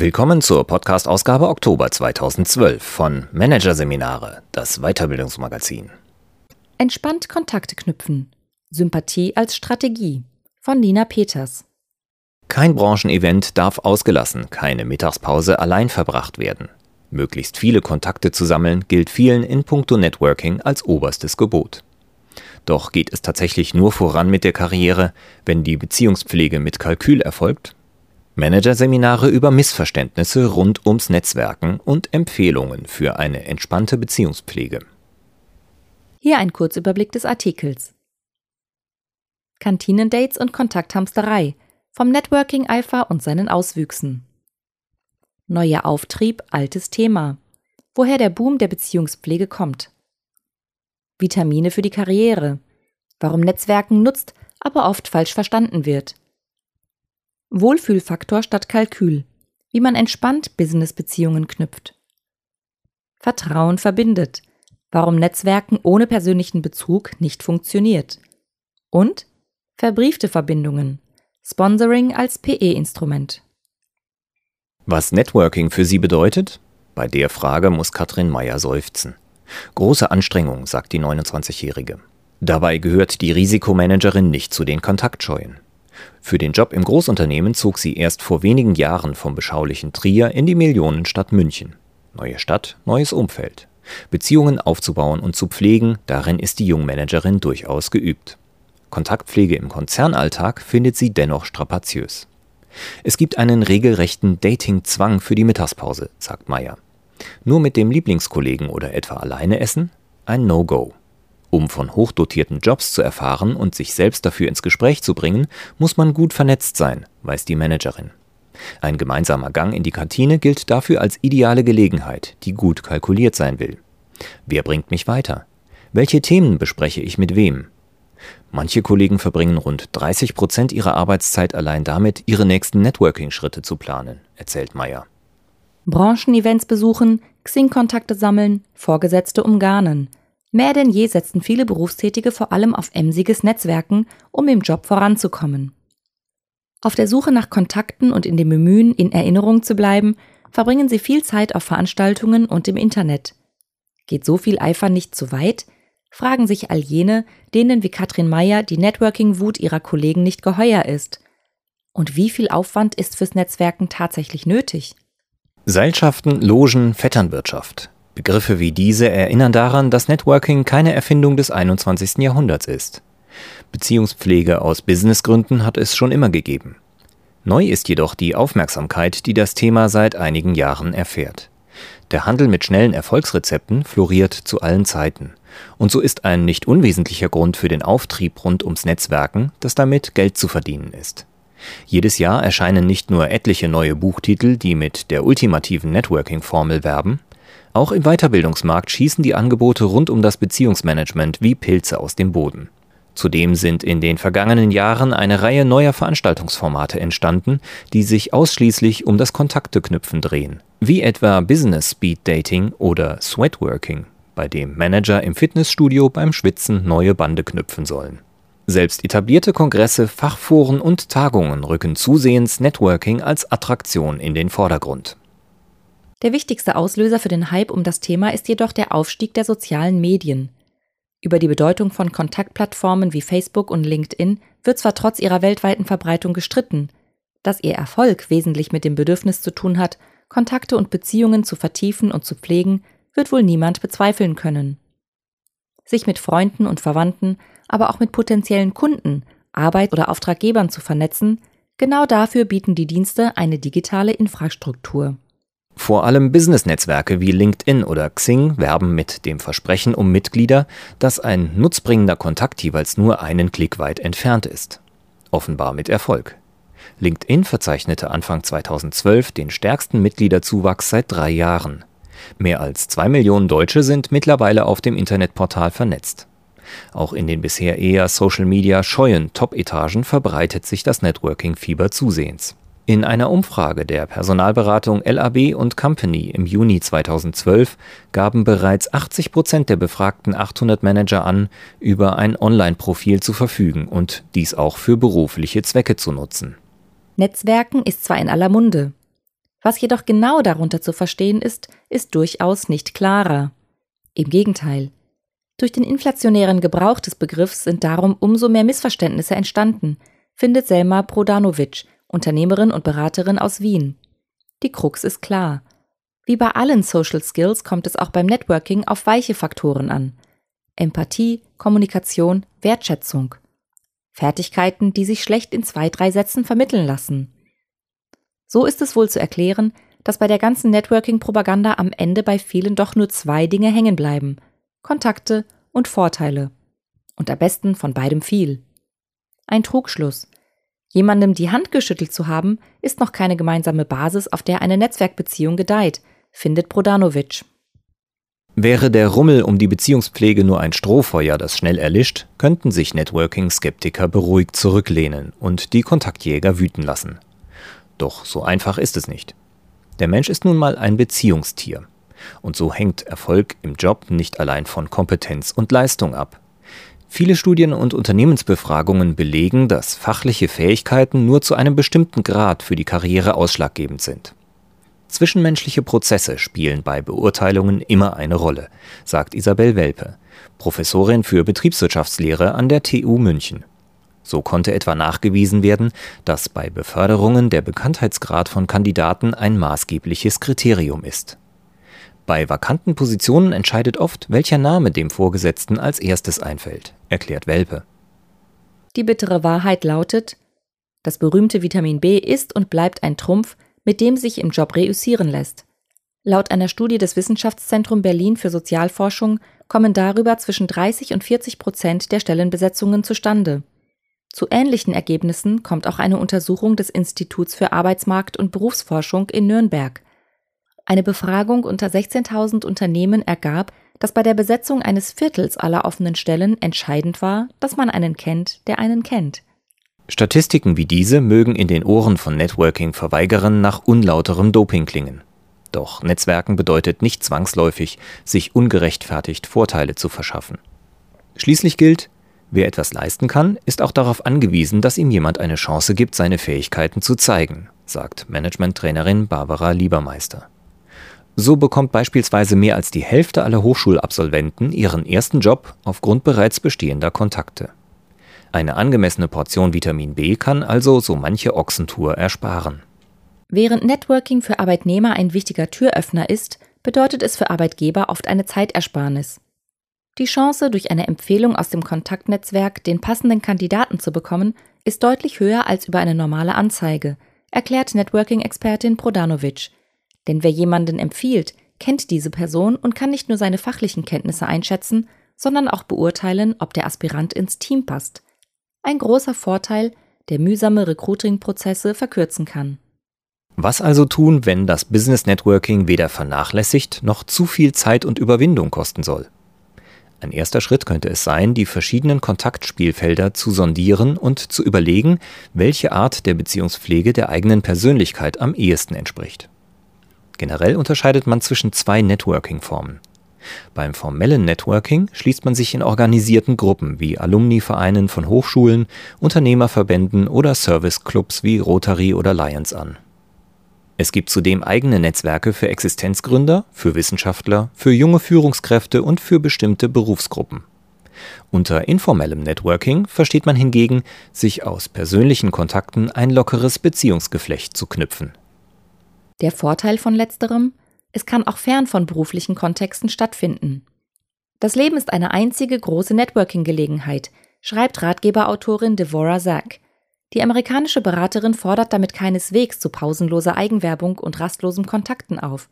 Willkommen zur Podcast-Ausgabe Oktober 2012 von Managerseminare, das Weiterbildungsmagazin. Entspannt Kontakte knüpfen. Sympathie als Strategie von Nina Peters. Kein Branchenevent darf ausgelassen, keine Mittagspause allein verbracht werden. Möglichst viele Kontakte zu sammeln gilt vielen in puncto Networking als oberstes Gebot. Doch geht es tatsächlich nur voran mit der Karriere, wenn die Beziehungspflege mit Kalkül erfolgt? Managerseminare über Missverständnisse rund ums Netzwerken und Empfehlungen für eine entspannte Beziehungspflege. Hier ein Kurzüberblick des Artikels. Kantinendates und Kontakthamsterei vom Networking-Eifer und seinen Auswüchsen. Neuer Auftrieb, altes Thema. Woher der Boom der Beziehungspflege kommt. Vitamine für die Karriere. Warum Netzwerken nutzt, aber oft falsch verstanden wird. Wohlfühlfaktor statt Kalkül. Wie man entspannt Business-Beziehungen knüpft. Vertrauen verbindet. Warum Netzwerken ohne persönlichen Bezug nicht funktioniert. Und verbriefte Verbindungen. Sponsoring als PE-Instrument. Was Networking für Sie bedeutet? Bei der Frage muss Katrin Meyer seufzen. Große Anstrengung, sagt die 29-Jährige. Dabei gehört die Risikomanagerin nicht zu den Kontaktscheuen. Für den Job im Großunternehmen zog sie erst vor wenigen Jahren vom beschaulichen Trier in die Millionenstadt München. Neue Stadt, neues Umfeld. Beziehungen aufzubauen und zu pflegen, darin ist die Jungmanagerin durchaus geübt. Kontaktpflege im Konzernalltag findet sie dennoch strapaziös. Es gibt einen regelrechten Dating-Zwang für die Mittagspause, sagt Meyer. Nur mit dem Lieblingskollegen oder etwa alleine essen? Ein No-Go. Um von hochdotierten Jobs zu erfahren und sich selbst dafür ins Gespräch zu bringen, muss man gut vernetzt sein, weiß die Managerin. Ein gemeinsamer Gang in die Kantine gilt dafür als ideale Gelegenheit, die gut kalkuliert sein will. Wer bringt mich weiter? Welche Themen bespreche ich mit wem? Manche Kollegen verbringen rund 30 Prozent ihrer Arbeitszeit allein damit, ihre nächsten Networking-Schritte zu planen, erzählt Meyer. Branchenevents besuchen, Xing-Kontakte sammeln, Vorgesetzte umgarnen, Mehr denn je setzten viele Berufstätige vor allem auf emsiges Netzwerken, um im Job voranzukommen. Auf der Suche nach Kontakten und in dem Bemühen, in Erinnerung zu bleiben, verbringen sie viel Zeit auf Veranstaltungen und im Internet. Geht so viel Eifer nicht zu weit? Fragen sich all jene, denen wie Katrin Meyer die Networking-Wut ihrer Kollegen nicht geheuer ist. Und wie viel Aufwand ist fürs Netzwerken tatsächlich nötig? Seilschaften, Logen, Vetternwirtschaft. Begriffe wie diese erinnern daran, dass Networking keine Erfindung des 21. Jahrhunderts ist. Beziehungspflege aus Businessgründen hat es schon immer gegeben. Neu ist jedoch die Aufmerksamkeit, die das Thema seit einigen Jahren erfährt. Der Handel mit schnellen Erfolgsrezepten floriert zu allen Zeiten. Und so ist ein nicht unwesentlicher Grund für den Auftrieb rund ums Netzwerken, dass damit Geld zu verdienen ist. Jedes Jahr erscheinen nicht nur etliche neue Buchtitel, die mit der ultimativen Networking-Formel werben, auch im Weiterbildungsmarkt schießen die Angebote rund um das Beziehungsmanagement wie Pilze aus dem Boden. Zudem sind in den vergangenen Jahren eine Reihe neuer Veranstaltungsformate entstanden, die sich ausschließlich um das Kontakteknüpfen drehen, wie etwa Business Speed Dating oder Sweatworking, bei dem Manager im Fitnessstudio beim Schwitzen neue Bande knüpfen sollen. Selbst etablierte Kongresse, Fachforen und Tagungen rücken zusehends Networking als Attraktion in den Vordergrund. Der wichtigste Auslöser für den Hype um das Thema ist jedoch der Aufstieg der sozialen Medien. Über die Bedeutung von Kontaktplattformen wie Facebook und LinkedIn wird zwar trotz ihrer weltweiten Verbreitung gestritten, dass ihr Erfolg wesentlich mit dem Bedürfnis zu tun hat, Kontakte und Beziehungen zu vertiefen und zu pflegen, wird wohl niemand bezweifeln können. Sich mit Freunden und Verwandten, aber auch mit potenziellen Kunden, Arbeit oder Auftraggebern zu vernetzen, genau dafür bieten die Dienste eine digitale Infrastruktur. Vor allem Business-Netzwerke wie LinkedIn oder Xing werben mit dem Versprechen um Mitglieder, dass ein nutzbringender Kontakt jeweils nur einen Klick weit entfernt ist. Offenbar mit Erfolg. LinkedIn verzeichnete Anfang 2012 den stärksten Mitgliederzuwachs seit drei Jahren. Mehr als zwei Millionen Deutsche sind mittlerweile auf dem Internetportal vernetzt. Auch in den bisher eher Social-Media scheuen Top-Etagen verbreitet sich das Networking-Fieber zusehends. In einer Umfrage der Personalberatung LAB und Company im Juni 2012 gaben bereits 80 Prozent der befragten 800 Manager an, über ein Online-Profil zu verfügen und dies auch für berufliche Zwecke zu nutzen. Netzwerken ist zwar in aller Munde. Was jedoch genau darunter zu verstehen ist, ist durchaus nicht klarer. Im Gegenteil. Durch den inflationären Gebrauch des Begriffs sind darum umso mehr Missverständnisse entstanden, findet Selma Prodanovic, Unternehmerin und Beraterin aus Wien. Die Krux ist klar. Wie bei allen Social Skills kommt es auch beim Networking auf weiche Faktoren an. Empathie, Kommunikation, Wertschätzung. Fertigkeiten, die sich schlecht in zwei, drei Sätzen vermitteln lassen. So ist es wohl zu erklären, dass bei der ganzen Networking-Propaganda am Ende bei vielen doch nur zwei Dinge hängen bleiben. Kontakte und Vorteile. Und am besten von beidem viel. Ein Trugschluss. Jemandem die Hand geschüttelt zu haben, ist noch keine gemeinsame Basis, auf der eine Netzwerkbeziehung gedeiht, findet Brodanovic. Wäre der Rummel um die Beziehungspflege nur ein Strohfeuer, das schnell erlischt, könnten sich Networking-Skeptiker beruhigt zurücklehnen und die Kontaktjäger wüten lassen. Doch so einfach ist es nicht. Der Mensch ist nun mal ein Beziehungstier. Und so hängt Erfolg im Job nicht allein von Kompetenz und Leistung ab. Viele Studien und Unternehmensbefragungen belegen, dass fachliche Fähigkeiten nur zu einem bestimmten Grad für die Karriere ausschlaggebend sind. Zwischenmenschliche Prozesse spielen bei Beurteilungen immer eine Rolle, sagt Isabel Welpe, Professorin für Betriebswirtschaftslehre an der TU München. So konnte etwa nachgewiesen werden, dass bei Beförderungen der Bekanntheitsgrad von Kandidaten ein maßgebliches Kriterium ist. Bei vakanten Positionen entscheidet oft, welcher Name dem Vorgesetzten als erstes einfällt, erklärt Welpe. Die bittere Wahrheit lautet, das berühmte Vitamin B ist und bleibt ein Trumpf, mit dem sich im Job reüssieren lässt. Laut einer Studie des Wissenschaftszentrum Berlin für Sozialforschung kommen darüber zwischen 30 und 40 Prozent der Stellenbesetzungen zustande. Zu ähnlichen Ergebnissen kommt auch eine Untersuchung des Instituts für Arbeitsmarkt und Berufsforschung in Nürnberg. Eine Befragung unter 16.000 Unternehmen ergab, dass bei der Besetzung eines Viertels aller offenen Stellen entscheidend war, dass man einen kennt, der einen kennt. Statistiken wie diese mögen in den Ohren von Networking-Verweigerern nach unlauterem Doping klingen. Doch Netzwerken bedeutet nicht zwangsläufig, sich ungerechtfertigt Vorteile zu verschaffen. Schließlich gilt, wer etwas leisten kann, ist auch darauf angewiesen, dass ihm jemand eine Chance gibt, seine Fähigkeiten zu zeigen, sagt Managementtrainerin Barbara Liebermeister. So bekommt beispielsweise mehr als die Hälfte aller Hochschulabsolventen ihren ersten Job aufgrund bereits bestehender Kontakte. Eine angemessene Portion Vitamin B kann also so manche Ochsentour ersparen. Während Networking für Arbeitnehmer ein wichtiger Türöffner ist, bedeutet es für Arbeitgeber oft eine Zeitersparnis. Die Chance, durch eine Empfehlung aus dem Kontaktnetzwerk den passenden Kandidaten zu bekommen, ist deutlich höher als über eine normale Anzeige, erklärt Networking-Expertin Prodanovic. Denn wer jemanden empfiehlt, kennt diese Person und kann nicht nur seine fachlichen Kenntnisse einschätzen, sondern auch beurteilen, ob der Aspirant ins Team passt. Ein großer Vorteil, der mühsame Recruiting-Prozesse verkürzen kann. Was also tun, wenn das Business Networking weder vernachlässigt noch zu viel Zeit und Überwindung kosten soll? Ein erster Schritt könnte es sein, die verschiedenen Kontaktspielfelder zu sondieren und zu überlegen, welche Art der Beziehungspflege der eigenen Persönlichkeit am ehesten entspricht. Generell unterscheidet man zwischen zwei Networking-Formen. Beim formellen Networking schließt man sich in organisierten Gruppen wie Alumni-Vereinen von Hochschulen, Unternehmerverbänden oder Serviceclubs wie Rotary oder Lions an. Es gibt zudem eigene Netzwerke für Existenzgründer, für Wissenschaftler, für junge Führungskräfte und für bestimmte Berufsgruppen. Unter informellem Networking versteht man hingegen, sich aus persönlichen Kontakten ein lockeres Beziehungsgeflecht zu knüpfen. Der Vorteil von letzterem es kann auch fern von beruflichen Kontexten stattfinden. Das Leben ist eine einzige große Networking-Gelegenheit, schreibt Ratgeberautorin Devorah Zack. Die amerikanische Beraterin fordert damit keineswegs zu pausenloser Eigenwerbung und rastlosem Kontakten auf.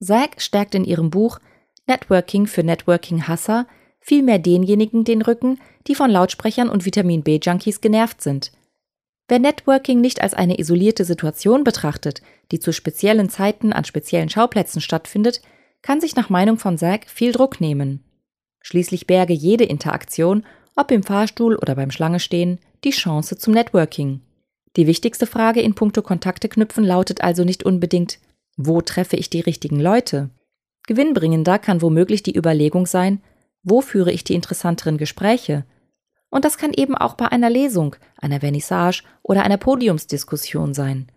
Zack stärkt in ihrem Buch Networking für Networking-Hasser vielmehr denjenigen den Rücken, die von Lautsprechern und Vitamin B-Junkies genervt sind. Wer Networking nicht als eine isolierte Situation betrachtet, die zu speziellen Zeiten an speziellen Schauplätzen stattfindet, kann sich nach Meinung von Zack viel Druck nehmen. Schließlich berge jede Interaktion, ob im Fahrstuhl oder beim Schlangestehen, die Chance zum Networking. Die wichtigste Frage in puncto Kontakte knüpfen lautet also nicht unbedingt, wo treffe ich die richtigen Leute? Gewinnbringender kann womöglich die Überlegung sein, wo führe ich die interessanteren Gespräche? Und das kann eben auch bei einer Lesung, einer Vernissage oder einer Podiumsdiskussion sein.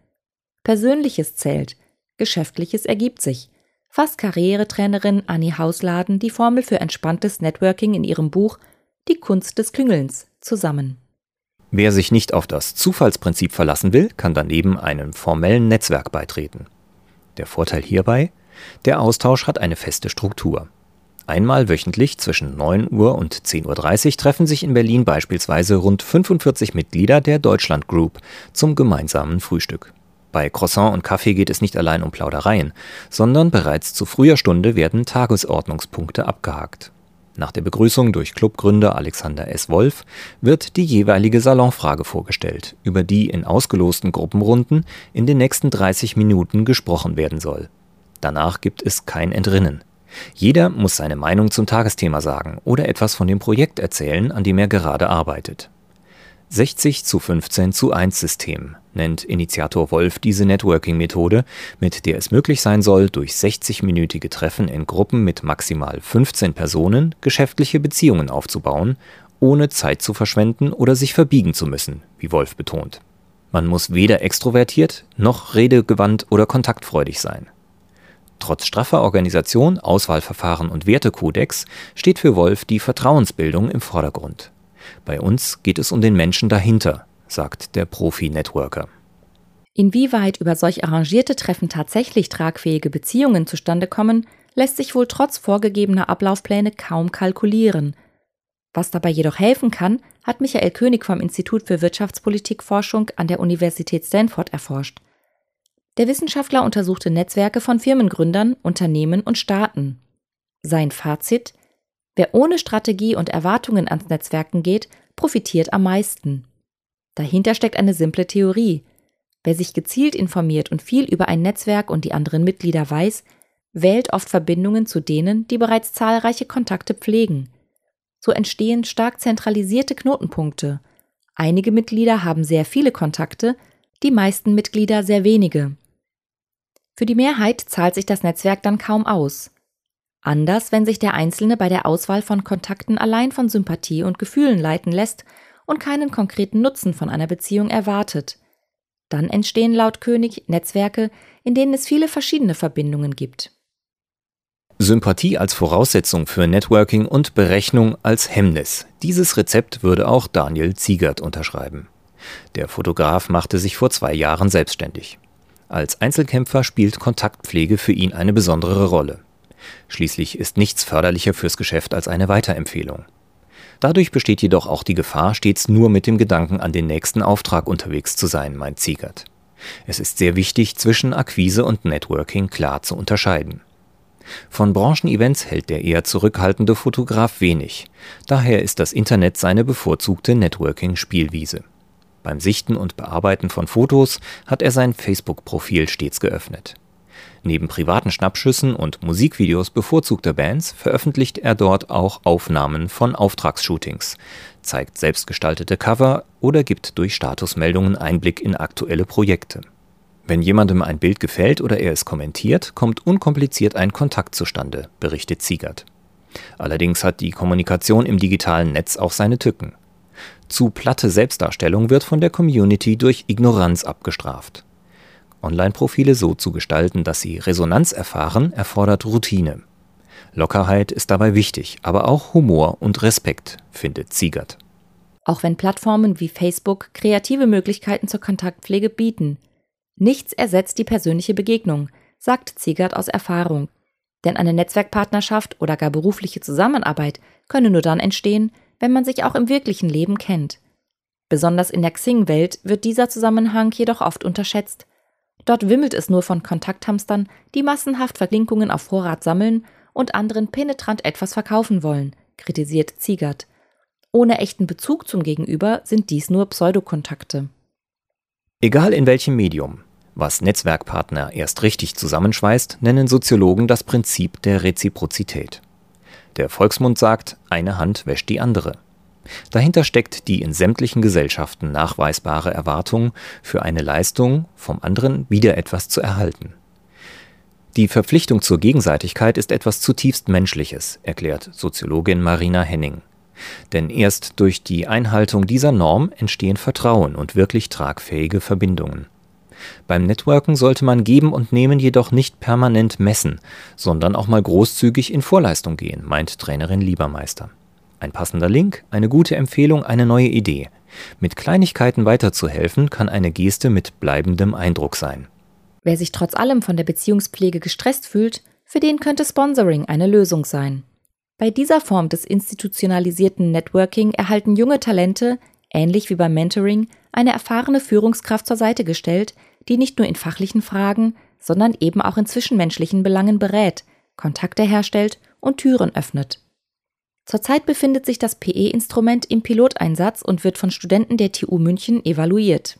Persönliches zählt. Geschäftliches ergibt sich. Fasst Karrieretrainerin Annie Hausladen die Formel für entspanntes Networking in ihrem Buch Die Kunst des Klüngelns zusammen. Wer sich nicht auf das Zufallsprinzip verlassen will, kann daneben einem formellen Netzwerk beitreten. Der Vorteil hierbei, der Austausch hat eine feste Struktur. Einmal wöchentlich zwischen 9 Uhr und 10.30 Uhr treffen sich in Berlin beispielsweise rund 45 Mitglieder der Deutschland Group zum gemeinsamen Frühstück. Bei Croissant und Kaffee geht es nicht allein um Plaudereien, sondern bereits zu früher Stunde werden Tagesordnungspunkte abgehakt. Nach der Begrüßung durch Clubgründer Alexander S. Wolf wird die jeweilige Salonfrage vorgestellt, über die in ausgelosten Gruppenrunden in den nächsten 30 Minuten gesprochen werden soll. Danach gibt es kein Entrinnen. Jeder muss seine Meinung zum Tagesthema sagen oder etwas von dem Projekt erzählen, an dem er gerade arbeitet. 60 zu 15 zu 1 System nennt Initiator Wolf diese Networking-Methode, mit der es möglich sein soll, durch 60-minütige Treffen in Gruppen mit maximal 15 Personen geschäftliche Beziehungen aufzubauen, ohne Zeit zu verschwenden oder sich verbiegen zu müssen, wie Wolf betont. Man muss weder extrovertiert noch redegewandt oder kontaktfreudig sein. Trotz straffer Organisation, Auswahlverfahren und Wertekodex steht für Wolf die Vertrauensbildung im Vordergrund. Bei uns geht es um den Menschen dahinter, sagt der Profi-Networker. Inwieweit über solch arrangierte Treffen tatsächlich tragfähige Beziehungen zustande kommen, lässt sich wohl trotz vorgegebener Ablaufpläne kaum kalkulieren. Was dabei jedoch helfen kann, hat Michael König vom Institut für Wirtschaftspolitikforschung an der Universität Stanford erforscht. Der Wissenschaftler untersuchte Netzwerke von Firmengründern, Unternehmen und Staaten. Sein Fazit Wer ohne Strategie und Erwartungen ans Netzwerken geht, profitiert am meisten. Dahinter steckt eine simple Theorie. Wer sich gezielt informiert und viel über ein Netzwerk und die anderen Mitglieder weiß, wählt oft Verbindungen zu denen, die bereits zahlreiche Kontakte pflegen. So entstehen stark zentralisierte Knotenpunkte. Einige Mitglieder haben sehr viele Kontakte, die meisten Mitglieder sehr wenige. Für die Mehrheit zahlt sich das Netzwerk dann kaum aus. Anders, wenn sich der Einzelne bei der Auswahl von Kontakten allein von Sympathie und Gefühlen leiten lässt und keinen konkreten Nutzen von einer Beziehung erwartet. Dann entstehen laut König Netzwerke, in denen es viele verschiedene Verbindungen gibt. Sympathie als Voraussetzung für Networking und Berechnung als Hemmnis. Dieses Rezept würde auch Daniel Ziegert unterschreiben. Der Fotograf machte sich vor zwei Jahren selbstständig. Als Einzelkämpfer spielt Kontaktpflege für ihn eine besondere Rolle. Schließlich ist nichts förderlicher fürs Geschäft als eine Weiterempfehlung. Dadurch besteht jedoch auch die Gefahr, stets nur mit dem Gedanken an den nächsten Auftrag unterwegs zu sein, meint Ziegert. Es ist sehr wichtig, zwischen Akquise und Networking klar zu unterscheiden. Von Branchenevents hält der eher zurückhaltende Fotograf wenig. Daher ist das Internet seine bevorzugte Networking-Spielwiese. Beim Sichten und Bearbeiten von Fotos hat er sein Facebook-Profil stets geöffnet. Neben privaten Schnappschüssen und Musikvideos bevorzugter Bands veröffentlicht er dort auch Aufnahmen von Auftragsshootings, zeigt selbstgestaltete Cover oder gibt durch Statusmeldungen Einblick in aktuelle Projekte. Wenn jemandem ein Bild gefällt oder er es kommentiert, kommt unkompliziert ein Kontakt zustande, berichtet Ziegert. Allerdings hat die Kommunikation im digitalen Netz auch seine Tücken. Zu platte Selbstdarstellung wird von der Community durch Ignoranz abgestraft. Online-Profile so zu gestalten, dass sie Resonanz erfahren, erfordert Routine. Lockerheit ist dabei wichtig, aber auch Humor und Respekt, findet Ziegert. Auch wenn Plattformen wie Facebook kreative Möglichkeiten zur Kontaktpflege bieten, nichts ersetzt die persönliche Begegnung, sagt Ziegert aus Erfahrung. Denn eine Netzwerkpartnerschaft oder gar berufliche Zusammenarbeit könne nur dann entstehen, wenn man sich auch im wirklichen Leben kennt. Besonders in der Xing-Welt wird dieser Zusammenhang jedoch oft unterschätzt. Dort wimmelt es nur von Kontakthamstern, die massenhaft Verlinkungen auf Vorrat sammeln und anderen penetrant etwas verkaufen wollen, kritisiert Ziegert. Ohne echten Bezug zum Gegenüber sind dies nur Pseudokontakte. Egal in welchem Medium, was Netzwerkpartner erst richtig zusammenschweißt, nennen Soziologen das Prinzip der Reziprozität. Der Volksmund sagt, eine Hand wäscht die andere. Dahinter steckt die in sämtlichen Gesellschaften nachweisbare Erwartung, für eine Leistung vom anderen wieder etwas zu erhalten. Die Verpflichtung zur Gegenseitigkeit ist etwas zutiefst Menschliches, erklärt Soziologin Marina Henning. Denn erst durch die Einhaltung dieser Norm entstehen Vertrauen und wirklich tragfähige Verbindungen. Beim Networken sollte man Geben und Nehmen jedoch nicht permanent messen, sondern auch mal großzügig in Vorleistung gehen, meint Trainerin Liebermeister. Ein passender Link, eine gute Empfehlung, eine neue Idee. Mit Kleinigkeiten weiterzuhelfen, kann eine Geste mit bleibendem Eindruck sein. Wer sich trotz allem von der Beziehungspflege gestresst fühlt, für den könnte Sponsoring eine Lösung sein. Bei dieser Form des institutionalisierten Networking erhalten junge Talente, ähnlich wie beim Mentoring, eine erfahrene Führungskraft zur Seite gestellt, die nicht nur in fachlichen Fragen, sondern eben auch in zwischenmenschlichen Belangen berät, Kontakte herstellt und Türen öffnet. Zurzeit befindet sich das PE-Instrument im Piloteinsatz und wird von Studenten der TU München evaluiert.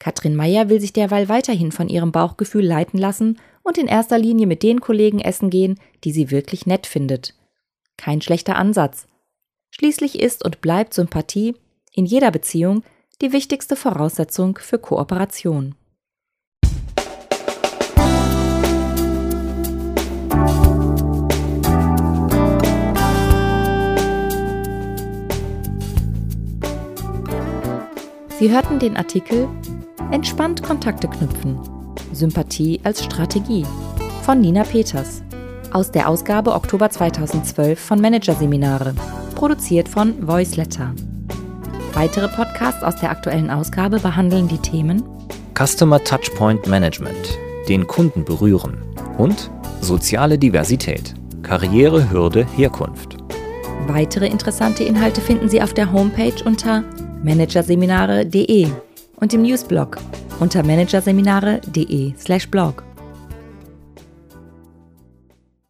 Katrin Meyer will sich derweil weiterhin von ihrem Bauchgefühl leiten lassen und in erster Linie mit den Kollegen essen gehen, die sie wirklich nett findet. Kein schlechter Ansatz. Schließlich ist und bleibt Sympathie in jeder Beziehung die wichtigste Voraussetzung für Kooperation. Sie hörten den Artikel Entspannt Kontakte knüpfen. Sympathie als Strategie von Nina Peters aus der Ausgabe Oktober 2012 von Managerseminare, produziert von Voiceletter. Weitere Podcasts aus der aktuellen Ausgabe behandeln die Themen Customer Touchpoint Management, den Kunden berühren und soziale Diversität, Karriere, Hürde, Herkunft. Weitere interessante Inhalte finden Sie auf der Homepage unter managerseminare.de und im Newsblog unter managerseminare.de/blog.